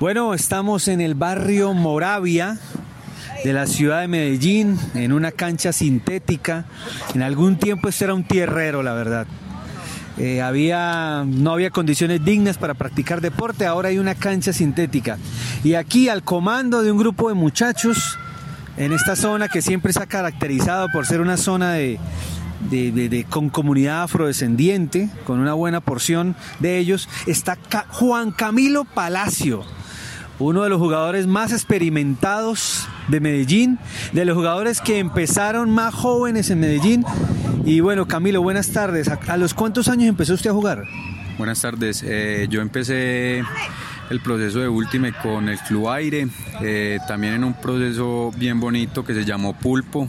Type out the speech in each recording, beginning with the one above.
Bueno, estamos en el barrio Moravia de la ciudad de Medellín, en una cancha sintética. En algún tiempo esto era un tierrero, la verdad. Eh, había, no había condiciones dignas para practicar deporte, ahora hay una cancha sintética. Y aquí al comando de un grupo de muchachos, en esta zona que siempre se ha caracterizado por ser una zona de, con comunidad afrodescendiente, con una buena porción de ellos, está Juan Camilo Palacio uno de los jugadores más experimentados de Medellín, de los jugadores que empezaron más jóvenes en Medellín. Y bueno, Camilo, buenas tardes. ¿A los cuántos años empezó usted a jugar? Buenas tardes. Eh, yo empecé el proceso de Ultimate con el Club Aire, eh, también en un proceso bien bonito que se llamó Pulpo,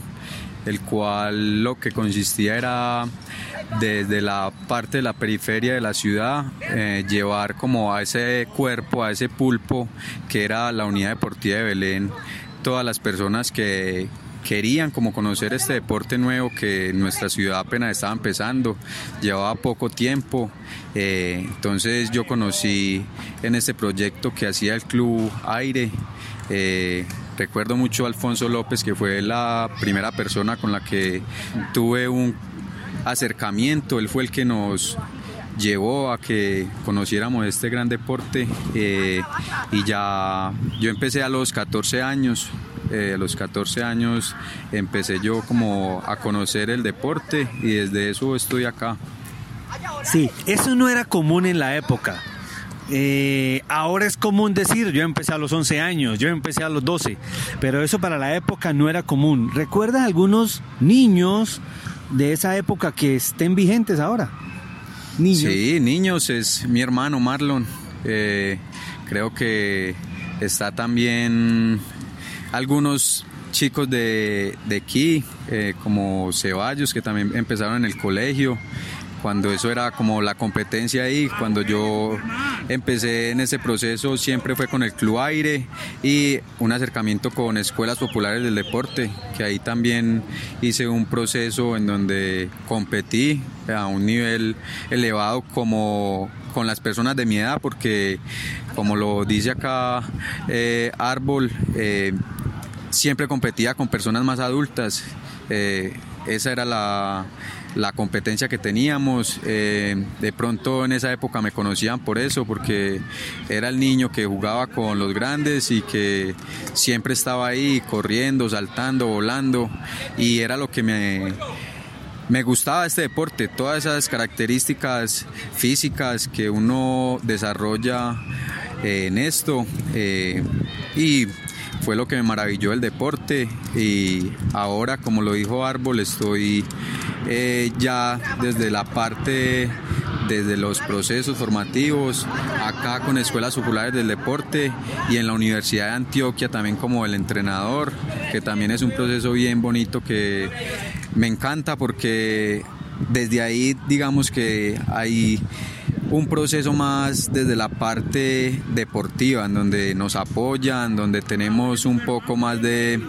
el cual lo que consistía era desde la parte de la periferia de la ciudad, eh, llevar como a ese cuerpo, a ese pulpo que era la unidad deportiva de Belén, todas las personas que querían como conocer este deporte nuevo que nuestra ciudad apenas estaba empezando, llevaba poco tiempo, eh, entonces yo conocí en este proyecto que hacía el Club Aire, eh, recuerdo mucho a Alfonso López, que fue la primera persona con la que tuve un acercamiento, él fue el que nos llevó a que conociéramos este gran deporte eh, y ya yo empecé a los 14 años, eh, a los 14 años empecé yo como a conocer el deporte y desde eso estoy acá. Sí, eso no era común en la época. Eh, ahora es común decir, yo empecé a los 11 años, yo empecé a los 12, pero eso para la época no era común. ¿Recuerdas algunos niños de esa época que estén vigentes ahora? Niños. Sí, niños, es mi hermano Marlon. Eh, creo que está también algunos chicos de, aquí, eh, como Ceballos, que también empezaron en el colegio cuando eso era como la competencia ahí, cuando yo empecé en ese proceso siempre fue con el Club Aire y un acercamiento con escuelas populares del deporte, que ahí también hice un proceso en donde competí a un nivel elevado como con las personas de mi edad, porque como lo dice acá eh, Árbol, eh, siempre competía con personas más adultas. Eh, esa era la, la competencia que teníamos. Eh, de pronto en esa época me conocían por eso, porque era el niño que jugaba con los grandes y que siempre estaba ahí corriendo, saltando, volando y era lo que me, me gustaba este deporte, todas esas características físicas que uno desarrolla eh, en esto eh, y fue lo que me maravilló el deporte y ahora como lo dijo Árbol estoy eh, ya desde la parte, desde los procesos formativos, acá con escuelas populares del deporte y en la Universidad de Antioquia también como el entrenador, que también es un proceso bien bonito que me encanta porque desde ahí digamos que hay un proceso más desde la parte deportiva, en donde nos apoyan, donde tenemos un poco más de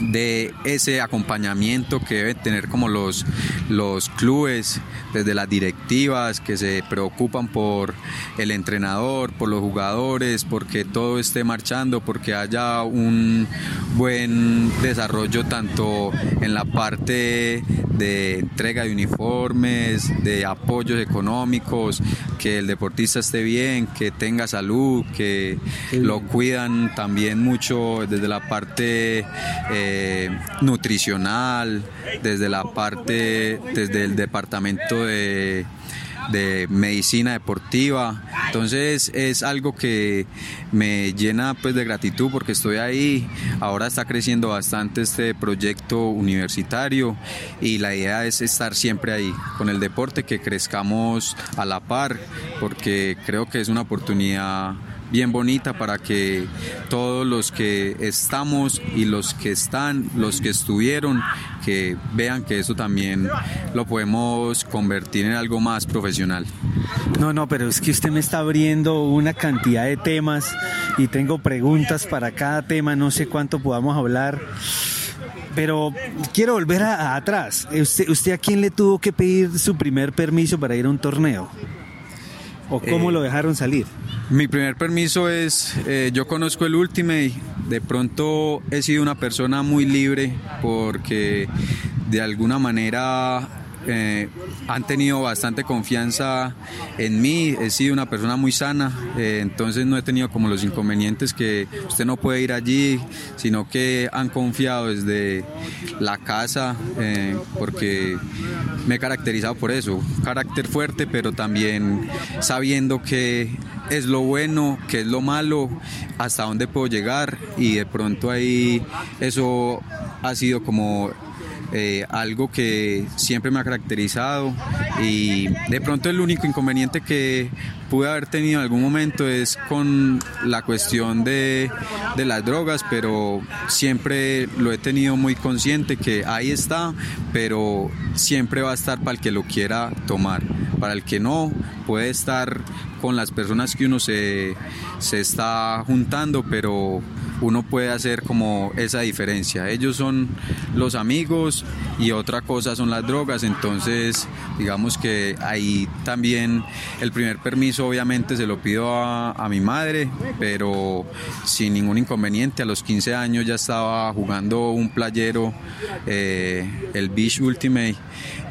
de ese acompañamiento que deben tener como los, los clubes, desde las directivas que se preocupan por el entrenador, por los jugadores, porque todo esté marchando, porque haya un buen desarrollo tanto en la parte de entrega de uniformes, de apoyos económicos, que el deportista esté bien, que tenga salud, que lo cuidan también mucho desde la parte eh, nutricional, desde la parte, desde el departamento de de medicina deportiva. Entonces es algo que me llena pues de gratitud porque estoy ahí. Ahora está creciendo bastante este proyecto universitario y la idea es estar siempre ahí con el deporte, que crezcamos a la par porque creo que es una oportunidad bien bonita para que todos los que estamos y los que están, los que estuvieron, que vean que eso también lo podemos convertir en algo más profesional. No, no, pero es que usted me está abriendo una cantidad de temas y tengo preguntas para cada tema, no sé cuánto podamos hablar. Pero quiero volver atrás. ¿Usted, ¿Usted a quién le tuvo que pedir su primer permiso para ir a un torneo? ¿O cómo lo dejaron salir? Mi primer permiso es, yo conozco el Ultimate, de pronto he sido una persona muy libre porque de alguna manera eh, han tenido bastante confianza en mí, he sido una persona muy sana, eh, entonces no he tenido como los inconvenientes que usted no puede ir allí, sino que han confiado desde la casa, eh, porque me he caracterizado por eso, carácter fuerte, pero también sabiendo que es lo bueno, que es lo malo, hasta dónde puedo llegar y de pronto ahí eso ha sido como eh, algo que siempre me ha caracterizado y de pronto el único inconveniente que pude haber tenido en algún momento es con la cuestión de, de las drogas, pero siempre lo he tenido muy consciente que ahí está, pero siempre va a estar para el que lo quiera tomar, para el que no puede estar con las personas que uno se, se está juntando, pero uno puede hacer como esa diferencia. Ellos son los amigos y otra cosa son las drogas, entonces digamos que ahí también el primer permiso obviamente se lo pido a, mi madre, pero sin ningún inconveniente. A los 15 años ya estaba jugando un playero, eh, el Beach Ultimate,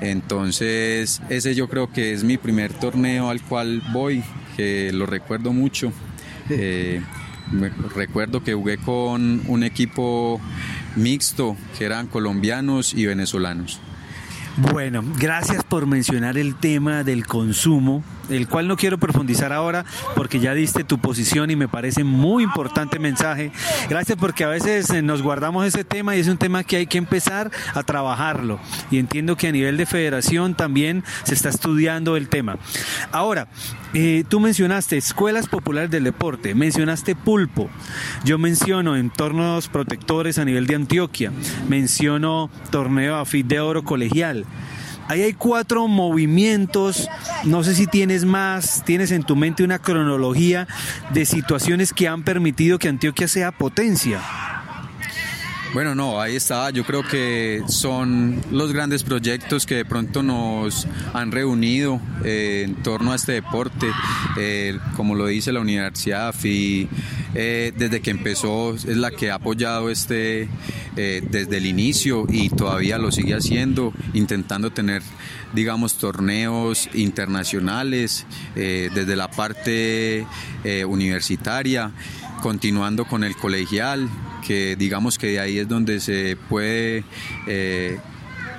entonces ese yo creo que es mi primer torneo al cual voy, que lo recuerdo mucho. Eh, recuerdo que jugué con un equipo mixto que eran colombianos y venezolanos. Bueno, gracias por mencionar el tema del consumo el cual no quiero profundizar ahora porque ya diste tu posición y me parece muy importante mensaje. Gracias porque a veces eh, nos guardamos ese tema y es un tema que hay que empezar a trabajarlo. Y entiendo que a nivel de federación también se está estudiando el tema. Ahora, eh, tú mencionaste escuelas populares del deporte, mencionaste pulpo, yo menciono entornos protectores a nivel de Antioquia, menciono torneo AFIT de oro colegial. Ahí hay cuatro movimientos, no sé si tienes más, tienes en tu mente una cronología de situaciones que han permitido que Antioquia sea potencia. Bueno, no, ahí está. Yo creo que son los grandes proyectos que de pronto nos han reunido eh, en torno a este deporte. Eh, como lo dice la Universidad AFI, eh, desde que empezó es la que ha apoyado este desde el inicio y todavía lo sigue haciendo, intentando tener digamos, torneos internacionales desde la parte universitaria, continuando con el colegial, que digamos que de ahí es donde se puede, eh,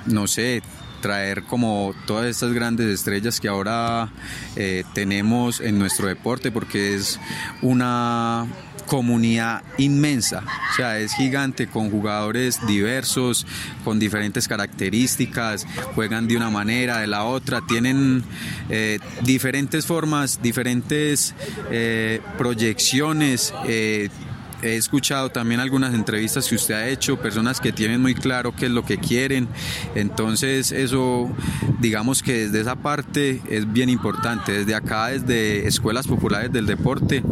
no sé, traer como todas estas grandes estrellas que ahora eh, tenemos en nuestro deporte, porque es una comunidad inmensa, o sea, es gigante con jugadores diversos, con diferentes características, juegan de una manera, de la otra, tienen eh, diferentes formas, diferentes proyecciones he escuchado también algunas entrevistas que usted ha hecho, personas que tienen muy claro qué es lo que quieren, entonces eso, digamos que desde esa parte es bien importante, desde acá, desde escuelas populares del deporte,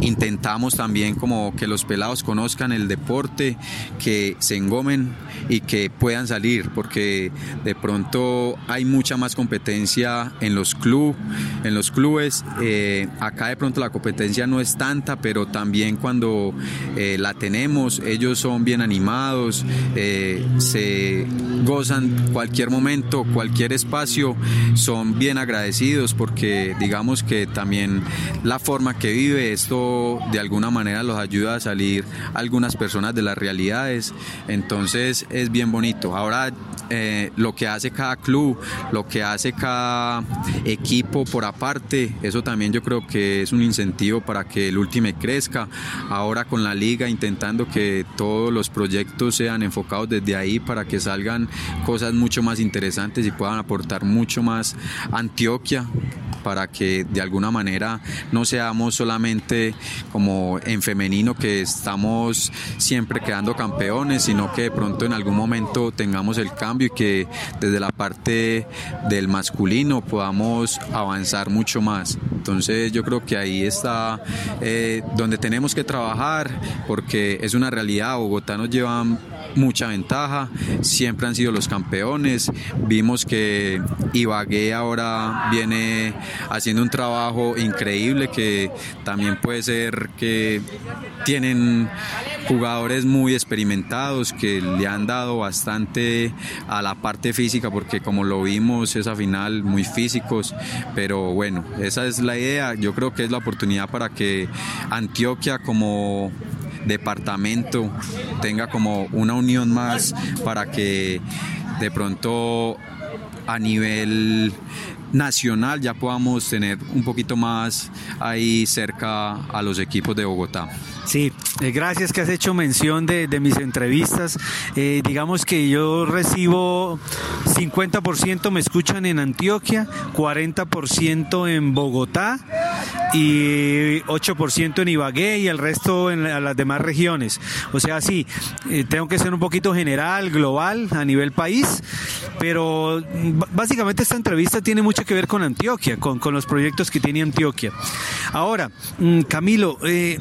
intentamos también como que los pelados conozcan el deporte, que se engomen y que puedan salir, porque de pronto hay mucha más competencia en los clubes, en los clubes, eh, acá de pronto la competencia no es tanta, pero también cuando eh, la tenemos, ellos son bien animados, eh, se gozan cualquier momento, cualquier espacio, son bien agradecidos porque digamos que también la forma que vive esto de alguna manera los ayuda a salir algunas personas de las realidades, entonces es bien bonito. Ahora eh, lo que hace cada club, lo que hace cada equipo por aparte, eso también yo creo que es un incentivo para que el último crezca. Ahora con la liga intentando que todos los proyectos sean enfocados desde ahí para que salgan cosas mucho más interesantes y puedan aportar mucho más Antioquia para que de alguna manera no seamos solamente como en femenino que estamos siempre quedando campeones, sino que de pronto en algún momento tengamos el cambio y que desde la parte del masculino podamos avanzar mucho más. Entonces yo creo que ahí está eh, donde tenemos que trabajar porque es una realidad. Bogotá nos lleva mucha ventaja, siempre han sido los campeones. Vimos que Ibagué ahora viene haciendo un trabajo increíble que también puede ser que tienen jugadores muy experimentados que le han dado bastante a la parte física porque como lo vimos esa final muy físicos, pero bueno, esa es la idea, yo creo que es la oportunidad para que Antioquia como departamento tenga como una unión más para que de pronto a nivel nacional ya podamos tener un poquito más ahí cerca a los equipos de Bogotá. Sí, eh, gracias que has hecho mención de, mis entrevistas. Eh, digamos que yo recibo 50% me escuchan en Antioquia, 40% en Bogotá y 8% en Ibagué y el resto en las demás regiones. O sea, sí, eh, tengo que ser un poquito general, global, a nivel país, pero básicamente esta entrevista tiene mucho que ver con Antioquia, con, con los proyectos que tiene Antioquia. Ahora, mm, Camilo, eh,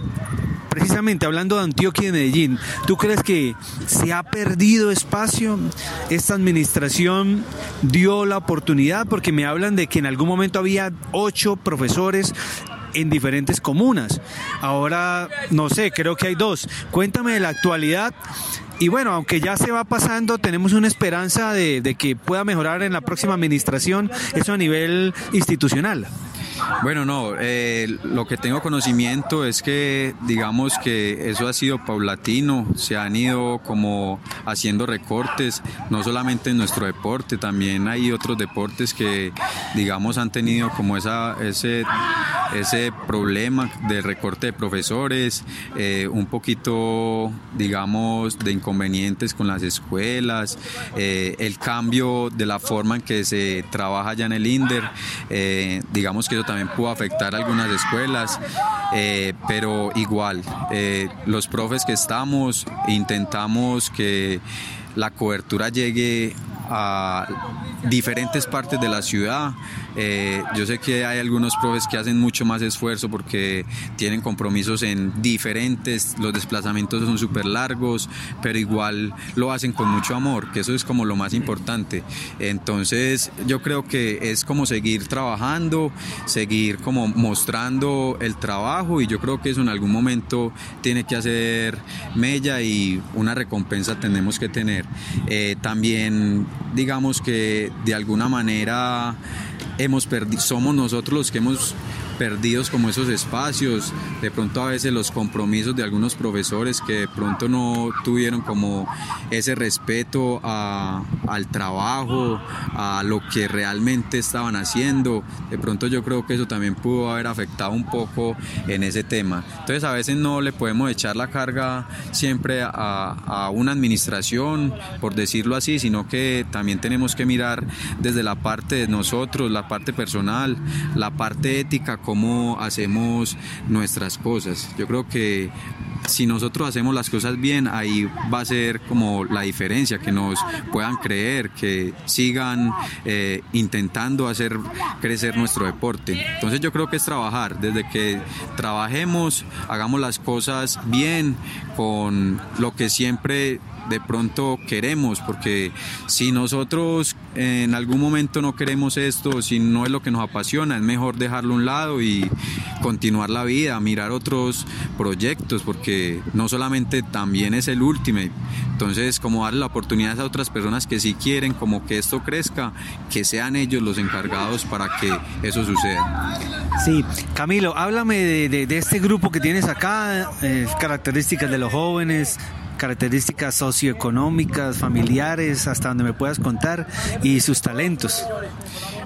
precisamente hablando de Antioquia y de Medellín, ¿tú crees que se ha perdido espacio? ¿Esta administración dio la oportunidad? Porque me hablan de que en algún momento había ocho profesores en diferentes comunas. Ahora, no sé, creo que hay dos. Cuéntame de la actualidad. Y bueno, aunque ya se va pasando, tenemos una esperanza de, que pueda mejorar en la próxima administración, eso a nivel institucional. Bueno, no, eh, lo que tengo conocimiento es que digamos que eso ha sido paulatino, se han ido como haciendo recortes, no solamente en nuestro deporte, también hay otros deportes que digamos han tenido como esa, ese, ese problema de recorte de profesores, eh, un poquito digamos de inconvenientes con las escuelas, eh, el cambio de la forma en que se trabaja ya en el INDER, digamos que eso también pudo afectar algunas escuelas, eh, pero igual, eh, los profes que estamos intentamos que la cobertura llegue a diferentes partes de la ciudad. Eh, yo sé que hay algunos profes que hacen mucho más esfuerzo porque tienen compromisos en diferentes, los desplazamientos son súper largos, pero igual lo hacen con mucho amor, que eso es como lo más importante. Entonces yo creo que es como seguir trabajando, seguir como mostrando el trabajo y yo creo que eso en algún momento tiene que hacer mella y una recompensa tenemos que tener. Eh, también digamos que de alguna manera hemos perdido, somos nosotros los que hemos perdidos como esos espacios, de pronto a veces los compromisos de algunos profesores que de pronto no tuvieron como ese respeto al trabajo, a lo que realmente estaban haciendo, de pronto yo creo que eso también pudo haber afectado un poco en ese tema. Entonces a veces no le podemos echar la carga siempre a, a una administración, por decirlo así, sino que también tenemos que mirar desde la parte de nosotros, la parte personal, la parte ética, cómo hacemos nuestras cosas. Yo creo que si nosotros hacemos las cosas bien, ahí va a ser como la diferencia, que nos puedan creer, que sigan eh, intentando hacer crecer nuestro deporte. Entonces yo creo que es trabajar, desde que trabajemos, hagamos las cosas bien, con lo que siempre de pronto queremos, porque si nosotros en algún momento no queremos esto, si no es lo que nos apasiona, es mejor dejarlo a un lado y continuar la vida, mirar otros proyectos, porque no solamente también es el último. Entonces, como darle la oportunidad a otras personas que si quieren como que esto crezca, que sean ellos los encargados para que eso suceda. Sí, Camilo, háblame de, este grupo que tienes acá, eh, características de jóvenes, características socioeconómicas, familiares, hasta donde me puedas contar, y sus talentos.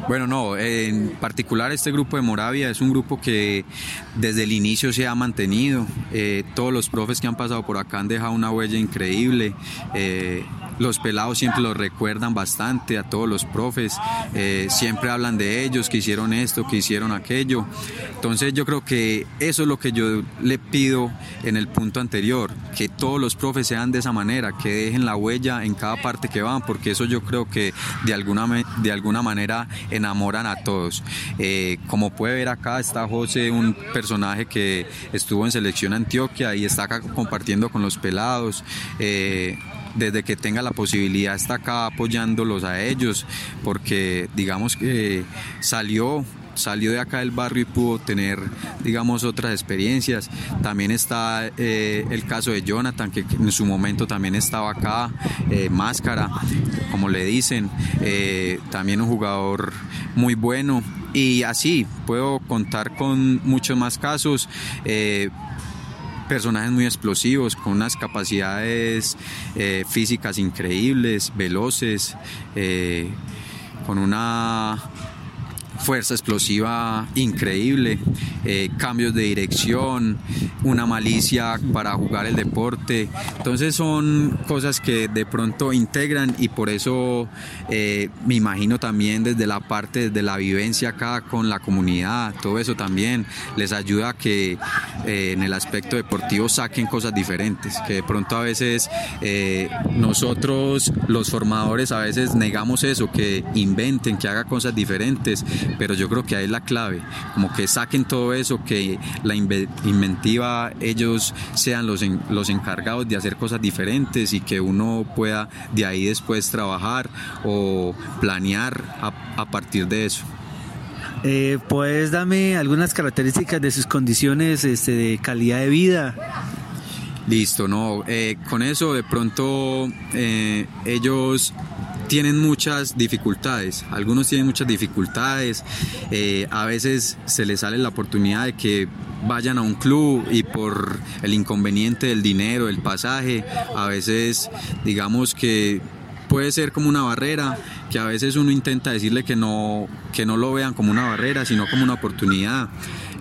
Bueno, no, en particular este grupo de Moravia es un grupo que desde el inicio se ha mantenido. Eh, todos los profes que han pasado por acá han dejado una huella increíble. Eh, los pelados siempre los recuerdan bastante a todos los profes, eh, siempre hablan de ellos, que hicieron esto, que hicieron aquello. Entonces yo creo que eso es lo que yo le pido en el punto anterior, que todos los profes sean de esa manera, que dejen la huella en cada parte que van, porque eso yo creo que de alguna, de alguna manera enamoran a todos. Eh, como puede ver acá está José, un personaje que estuvo en selección Antioquia y está acá compartiendo con los pelados. Eh, desde que tenga la posibilidad está acá apoyándolos a ellos, porque digamos que salió salió de acá del barrio y pudo tener, digamos, otras experiencias. También está eh, el caso de Jonathan, que en su momento también estaba acá, eh, máscara, como le dicen, eh, también un jugador muy bueno. Y así puedo contar con muchos más casos personajes muy explosivos, con unas capacidades eh, físicas increíbles, veloces, eh, con una fuerza explosiva increíble, eh, cambios de dirección, una malicia para jugar el deporte. Entonces son cosas que de pronto integran y por eso eh, me imagino también desde la parte de la vivencia acá con la comunidad, todo eso también les ayuda a que eh, en el aspecto deportivo saquen cosas diferentes, que de pronto a veces nosotros los formadores a veces negamos eso, que inventen, que hagan cosas diferentes, pero yo creo que ahí es la clave, como que saquen todo eso, que la inventiva ellos sean los, los encargados de hacer cosas diferentes y que uno pueda de ahí después trabajar o planear a, partir de eso. Eh, ¿Puedes darme algunas características de sus condiciones este, de calidad de vida? Listo, no. Eh, con eso de pronto eh, ellos tienen muchas dificultades, algunos tienen muchas dificultades, eh, a veces se les sale la oportunidad de que vayan a un club y por el inconveniente del dinero, el pasaje, a veces digamos que puede ser como una barrera, que a veces uno intenta decirle que no, que no lo vean como una barrera, sino como una oportunidad.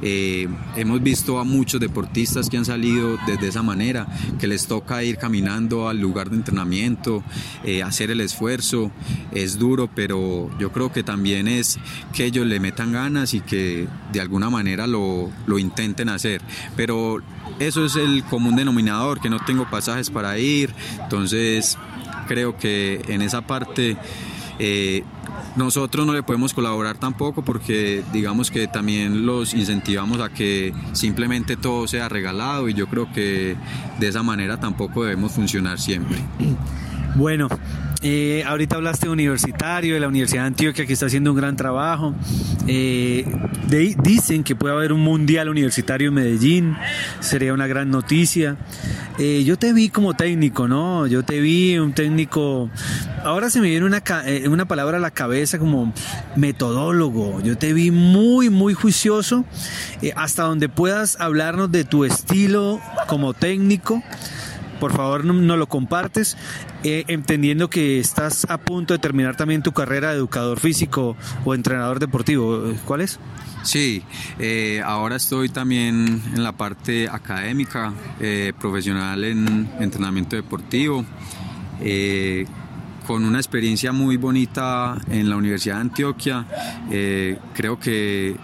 Eh, hemos visto a muchos deportistas que han salido desde esa manera, que les toca ir caminando al lugar de entrenamiento, eh, hacer el esfuerzo. Es duro, pero yo creo que también es que ellos le metan ganas y que de alguna manera lo, lo intenten hacer. Pero eso es el común denominador, que no tengo pasajes para ir. Entonces creo que en esa parte... Eh, nosotros no le podemos colaborar tampoco porque digamos que también los incentivamos a que simplemente todo sea regalado y yo creo que de esa manera tampoco debemos funcionar siempre. Bueno, eh, ahorita hablaste de universitario, de la Universidad de Antioquia que está haciendo un gran trabajo. Eh, dicen que puede haber un mundial universitario en Medellín, sería una gran noticia. Eh, yo te vi como técnico, ¿no? Yo te vi un técnico. Ahora se me viene una, una palabra a la cabeza como metodólogo. Yo te vi muy, muy juicioso, hasta donde puedas hablarnos de tu estilo como técnico por favor no, lo compartes, eh, entendiendo que estás a punto de terminar también tu carrera de educador físico o entrenador deportivo. ¿Cuál es? Sí, eh, ahora estoy también en la parte académica, eh, profesional en entrenamiento deportivo, con una experiencia muy bonita en la Universidad de Antioquia. creo que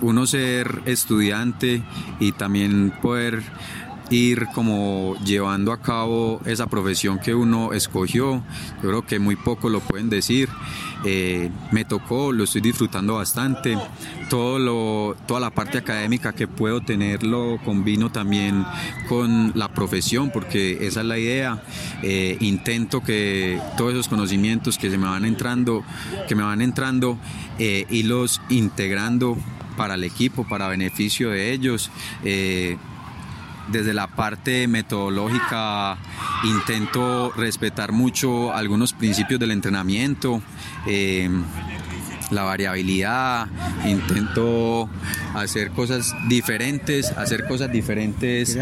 uno ser estudiante y también poder ir como llevando a cabo esa profesión que uno escogió. Yo creo que muy poco lo pueden decir. Eh, me tocó, lo estoy disfrutando bastante. Todo lo, toda la parte académica que puedo tener lo combino también con la profesión, porque esa es la idea. Eh, intento que todos esos conocimientos que se me van entrando, que me van entrando, eh, los integrando para el equipo, para beneficio de ellos. Desde la parte metodológica intento respetar mucho algunos principios del entrenamiento, eh, la variabilidad, intento hacer cosas diferentes, hacer cosas diferentes.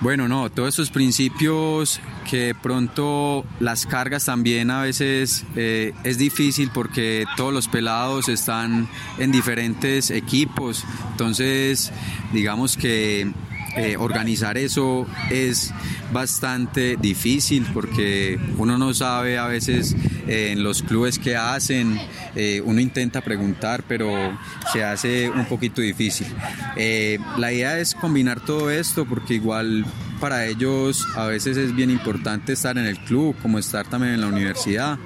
Bueno, no, todos esos principios que pronto las cargas también a veces eh, es difícil porque todos los pelados están en diferentes equipos, entonces digamos que eh, organizar eso es bastante difícil porque uno no sabe a veces eh, en los clubes que hacen, eh, uno intenta preguntar, pero se hace un poquito difícil. la idea es combinar todo esto porque igual para ellos a veces es bien importante estar en el club, como estar también en la universidad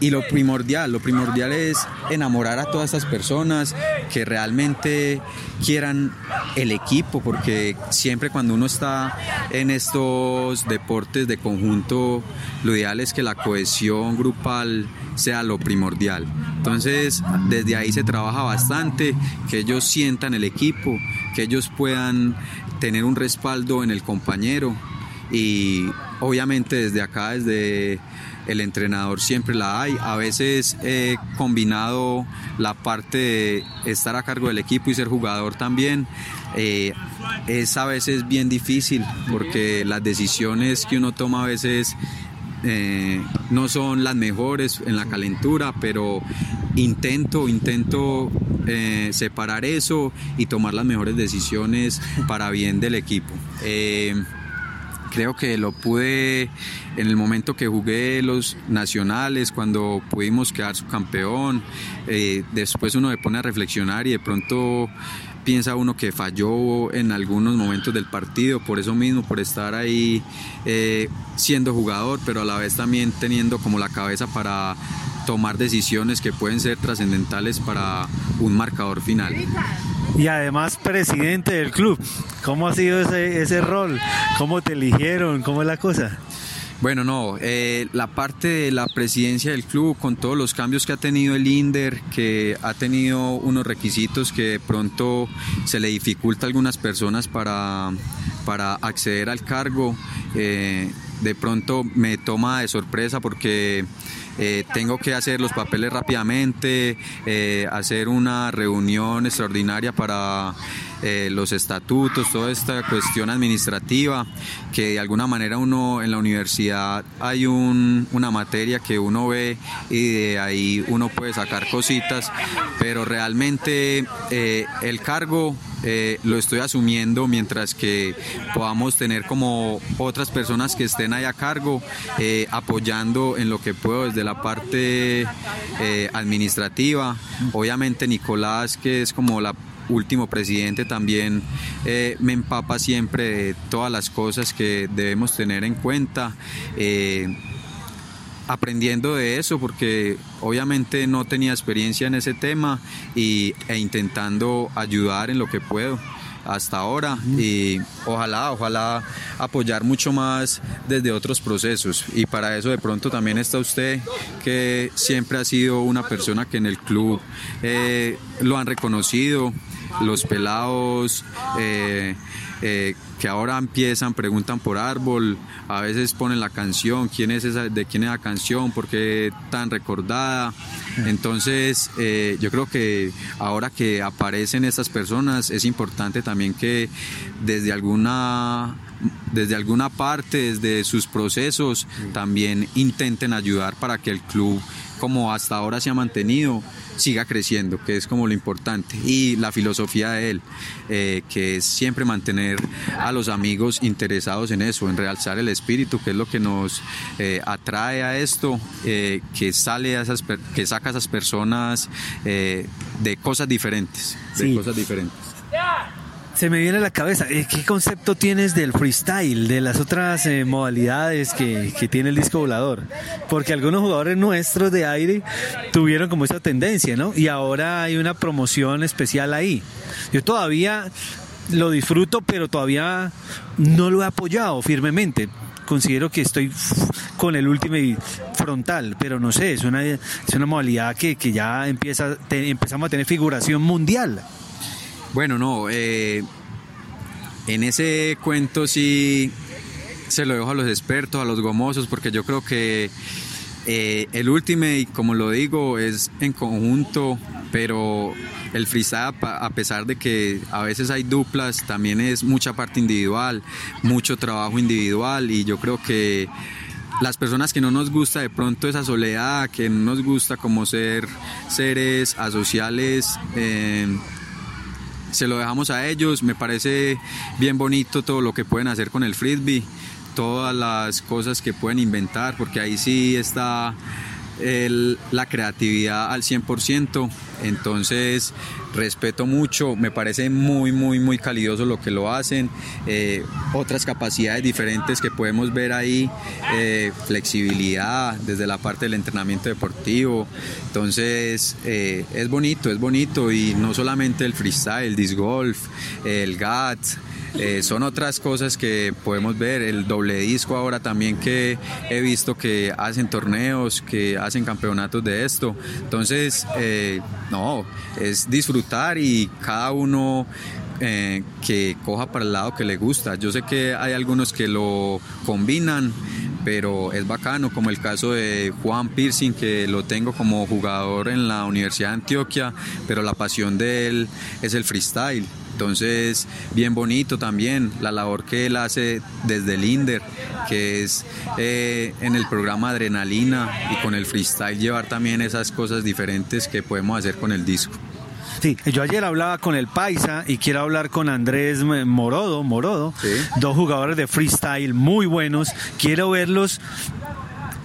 y lo primordial, lo primordial es enamorar a todas estas personas que realmente quieran el equipo, porque siempre cuando uno está en estos deportes de conjunto, lo ideal es que la cohesión grupal sea lo primordial. Entonces, desde ahí se trabaja bastante, que ellos sientan el equipo, que ellos puedan tener un respaldo en el compañero y obviamente desde acá, desde el entrenador siempre la hay. A veces he combinado la parte de estar a cargo del equipo y ser jugador también. Eh, es a veces bien difícil porque las decisiones que uno toma a veces eh, no son las mejores en la calentura, pero intento, intento eh, separar eso y tomar las mejores decisiones para bien del equipo. Creo que lo pude en el momento que jugué los nacionales, cuando pudimos quedar subcampeón. Eh, después uno se pone a reflexionar y de pronto piensa uno que falló en algunos momentos del partido, por eso mismo, por estar ahí eh, siendo jugador, pero a la vez también teniendo como la cabeza para tomar decisiones que pueden ser trascendentales para un marcador final y además presidente del club. ¿Cómo ha sido ese, ese rol? ¿Cómo te eligieron? ¿Cómo es la cosa? Bueno, no, eh, la parte de la presidencia del club, con todos los cambios que ha tenido el INDER, que ha tenido unos requisitos que de pronto se le dificulta a algunas personas para, para acceder al cargo, eh, de pronto me toma de sorpresa porque eh, tengo que hacer los papeles rápidamente, eh, hacer una reunión extraordinaria para eh, los estatutos, toda esta cuestión administrativa, que de alguna manera uno en la universidad hay una materia que uno ve y de ahí uno puede sacar cositas, pero realmente el cargo eh, lo estoy asumiendo mientras que podamos tener como otras personas que estén ahí a cargo eh, apoyando en lo que puedo desde la parte eh, administrativa. Obviamente Nicolás, que es como la último presidente también me empapa siempre de todas las cosas que debemos tener en cuenta aprendiendo de eso porque obviamente no tenía experiencia en ese tema y, e intentando ayudar en lo que puedo hasta ahora. Y ojalá, ojalá apoyar mucho más desde otros procesos. Y para eso de pronto también está usted que siempre ha sido una persona que en el club eh, lo han reconocido, los pelados eh, eh, que ahora empiezan, preguntan por árbol, a veces ponen la canción, quién es esa, de quién es la canción, por qué tan recordada. Entonces, eh, yo creo que ahora que aparecen estas personas, es importante también que desde alguna desde alguna parte, desde sus procesos, también intenten ayudar para que el club, como hasta ahora se ha mantenido, siga creciendo, que es como lo importante. Y la filosofía de él, eh, que es siempre mantener a los amigos interesados en eso, en realzar el espíritu, que es lo que nos eh, atrae a esto, eh, que sale a esas, que saca a esas personas de cosas diferentes, de cosas diferentes. Se me viene a la cabeza, eh, ¿qué concepto tienes del freestyle, de las otras eh, modalidades que, tiene el disco volador? Porque algunos jugadores nuestros de aire tuvieron como esa tendencia, ¿no? Y ahora hay una promoción especial ahí. Yo todavía lo disfruto, pero todavía no lo he apoyado firmemente. Considero que estoy con el último frontal, pero no sé, es una, es una modalidad que, ya empieza, empezamos a tener figuración mundial. Bueno, no, eh, en ese cuento sí se lo dejo a los expertos, a los gomosos, porque yo creo que eh, el ultimate, como lo digo, es en conjunto, pero el freestyle, a pesar de que a veces hay duplas, también es mucha parte individual, mucho trabajo individual y yo creo que las personas que no nos gusta de pronto esa soledad, que no nos gusta como ser seres asociales, eh, se lo dejamos a ellos. Me parece bien bonito todo lo que pueden hacer con el frisbee, todas las cosas que pueden inventar, porque ahí sí está la creatividad al 100%. entonces respeto mucho, me parece muy, muy, muy calidoso lo que lo hacen, eh, otras capacidades diferentes que podemos ver ahí, eh, flexibilidad desde la parte del entrenamiento deportivo, entonces eh, es bonito, es bonito y no solamente el freestyle, el disc golf, el GAT, eh, son otras cosas que podemos ver, el doble disco ahora también que he visto que hacen torneos, que hacen campeonatos de esto. Entonces, eh, no, es disfrutar y cada uno eh, que coja para el lado que le gusta. Yo sé que hay algunos que lo combinan, pero es bacano, como el caso de Juan Piercing, que lo tengo como jugador en la Universidad de Antioquia, pero la pasión de él es el freestyle. Entonces, bien bonito también la labor que él hace desde el INDER, que es eh, en el programa Adrenalina y con el freestyle llevar también esas cosas diferentes que podemos hacer con el disco. Sí, yo ayer hablaba con el Paisa y quiero hablar con Andrés Morodo, Morodo, dos jugadores de freestyle muy buenos. Quiero verlos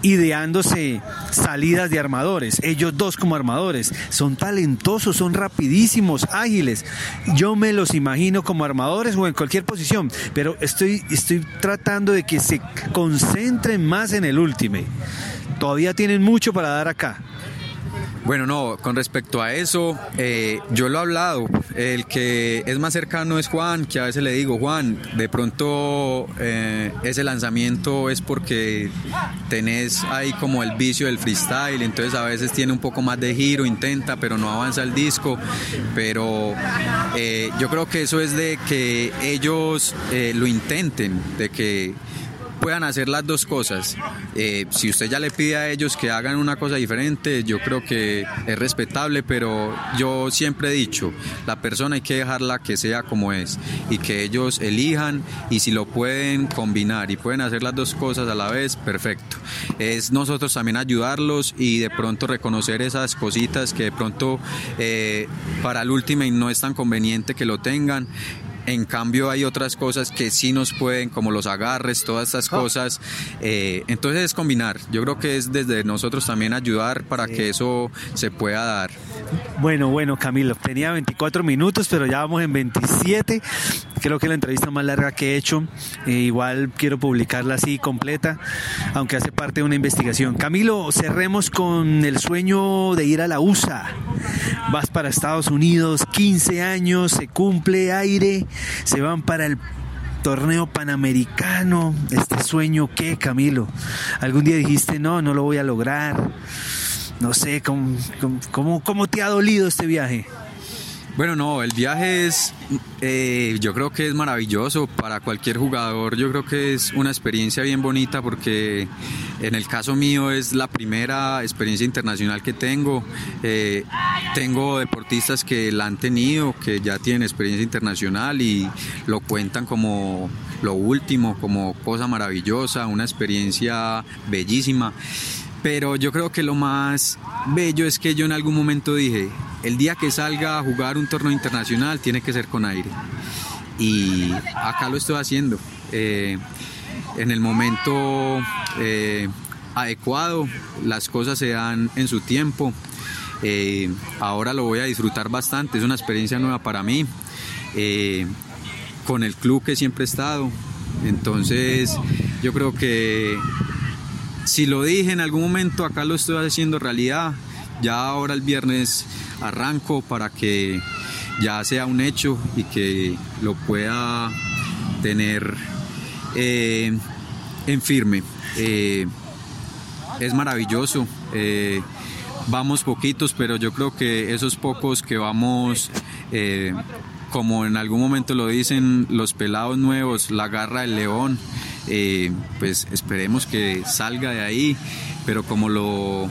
ideándose salidas de armadores. Ellos dos como armadores son talentosos, son rapidísimos, ágiles. Yo me los imagino como armadores o en cualquier posición, pero estoy, estoy tratando de que se concentren más en el último. Todavía tienen mucho para dar acá. Bueno, no, con respecto a eso, eh, yo lo he hablado. El que es más cercano es Juan, que a veces le digo, Juan, de pronto eh, ese lanzamiento es porque tenés ahí como el vicio del freestyle, entonces a veces tiene un poco más de giro, intenta, pero no avanza el disco. Pero eh, yo creo que eso es de que ellos lo intenten, de que puedan hacer las dos cosas. Eh, si usted ya le pide a ellos que hagan una cosa diferente, yo creo que es respetable, pero yo siempre he dicho, la persona hay que dejarla que sea como es y que ellos elijan y si lo pueden combinar y pueden hacer las dos cosas a la vez, perfecto. Es nosotros también ayudarlos y de pronto reconocer esas cositas que de pronto eh, para el último no es tan conveniente que lo tengan en cambio hay otras cosas que sí nos pueden, como los agarres, todas estas ah. cosas. Eh, entonces es combinar. Yo creo que es desde nosotros también ayudar para que eso se pueda dar. Bueno, bueno, Camilo, tenía 24 minutos, pero ya vamos en 27. Creo que la entrevista más larga que he hecho. Eh, igual quiero publicarla así completa, aunque hace parte de una investigación. Camilo, cerremos con el sueño de ir a la USA. Vas para Estados Unidos, 15 años, se cumple aire se van para el torneo panamericano, este sueño, ¿qué, Camilo? ¿Algún día dijiste, no, no lo voy a lograr? No sé, ¿cómo, cómo, cómo te ha dolido este viaje? Bueno, no, el viaje es, eh, yo creo que es maravilloso para cualquier jugador. Yo creo que es una experiencia bien bonita porque en el caso mío es la primera experiencia internacional que tengo. Eh, tengo deportistas que la han tenido, que ya tienen experiencia internacional y lo cuentan como lo último, como cosa maravillosa, una experiencia bellísima. Pero yo creo que lo más bello es que yo en algún momento dije, el día que salga a jugar un torneo internacional tiene que ser con aire. Y acá lo estoy haciendo. Eh, en el momento eh, adecuado, las cosas se dan en su tiempo. Eh, ahora lo voy a disfrutar bastante, es una experiencia nueva para mí. con el club que siempre he estado. Entonces, yo creo que si lo dije en algún momento, acá lo estoy haciendo realidad. Ya ahora el viernes arranco para que ya sea un hecho y que lo pueda tener eh, en firme. Eh, es maravilloso. Eh, vamos poquitos, pero yo creo que esos pocos que vamos, como en algún momento lo dicen los pelados nuevos, la garra del león, pues esperemos que salga de ahí, pero como lo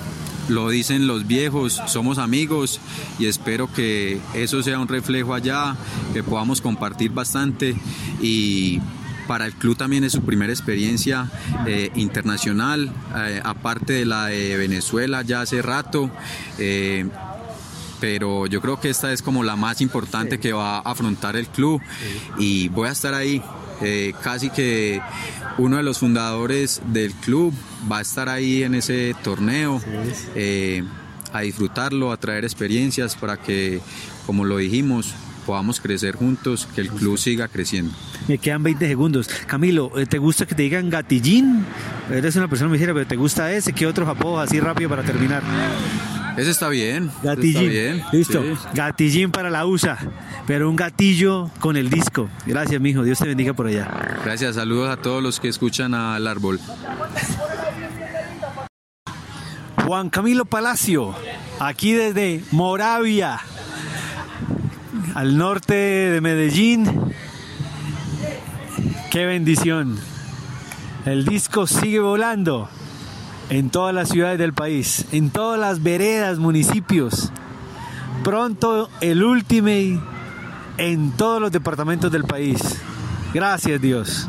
lo dicen los viejos, somos amigos y espero que eso sea un reflejo allá, que podamos compartir bastante y para el club también es su primera experiencia eh, internacional, eh, aparte de la de Venezuela ya hace rato. Eh, pero yo creo que esta es como la más importante que va a afrontar el club y voy a estar ahí. Casi que uno de los fundadores del club va a estar ahí en ese torneo. Eh, a disfrutarlo, a traer experiencias para que, como lo dijimos, podamos crecer juntos, que el club siga creciendo. Me quedan 20 segundos. Camilo, ¿te gusta que te digan gatillín? Eres una persona muy seria, pero ¿te gusta ese? ¿Qué otros apodos así rápido para terminar? Ese está bien. Gatillín. Listo. Gatillín para la USA, pero un gatillo con el disco. Gracias, mijo. Dios te bendiga por allá. Gracias. Saludos a todos los que escuchan al árbol. Juan Camilo Palacio, aquí desde Moravia, al norte de Medellín. Qué bendición. El disco sigue volando en todas las ciudades del país, en todas las veredas, municipios. Pronto el Ultimate en todos los departamentos del país. Gracias Dios.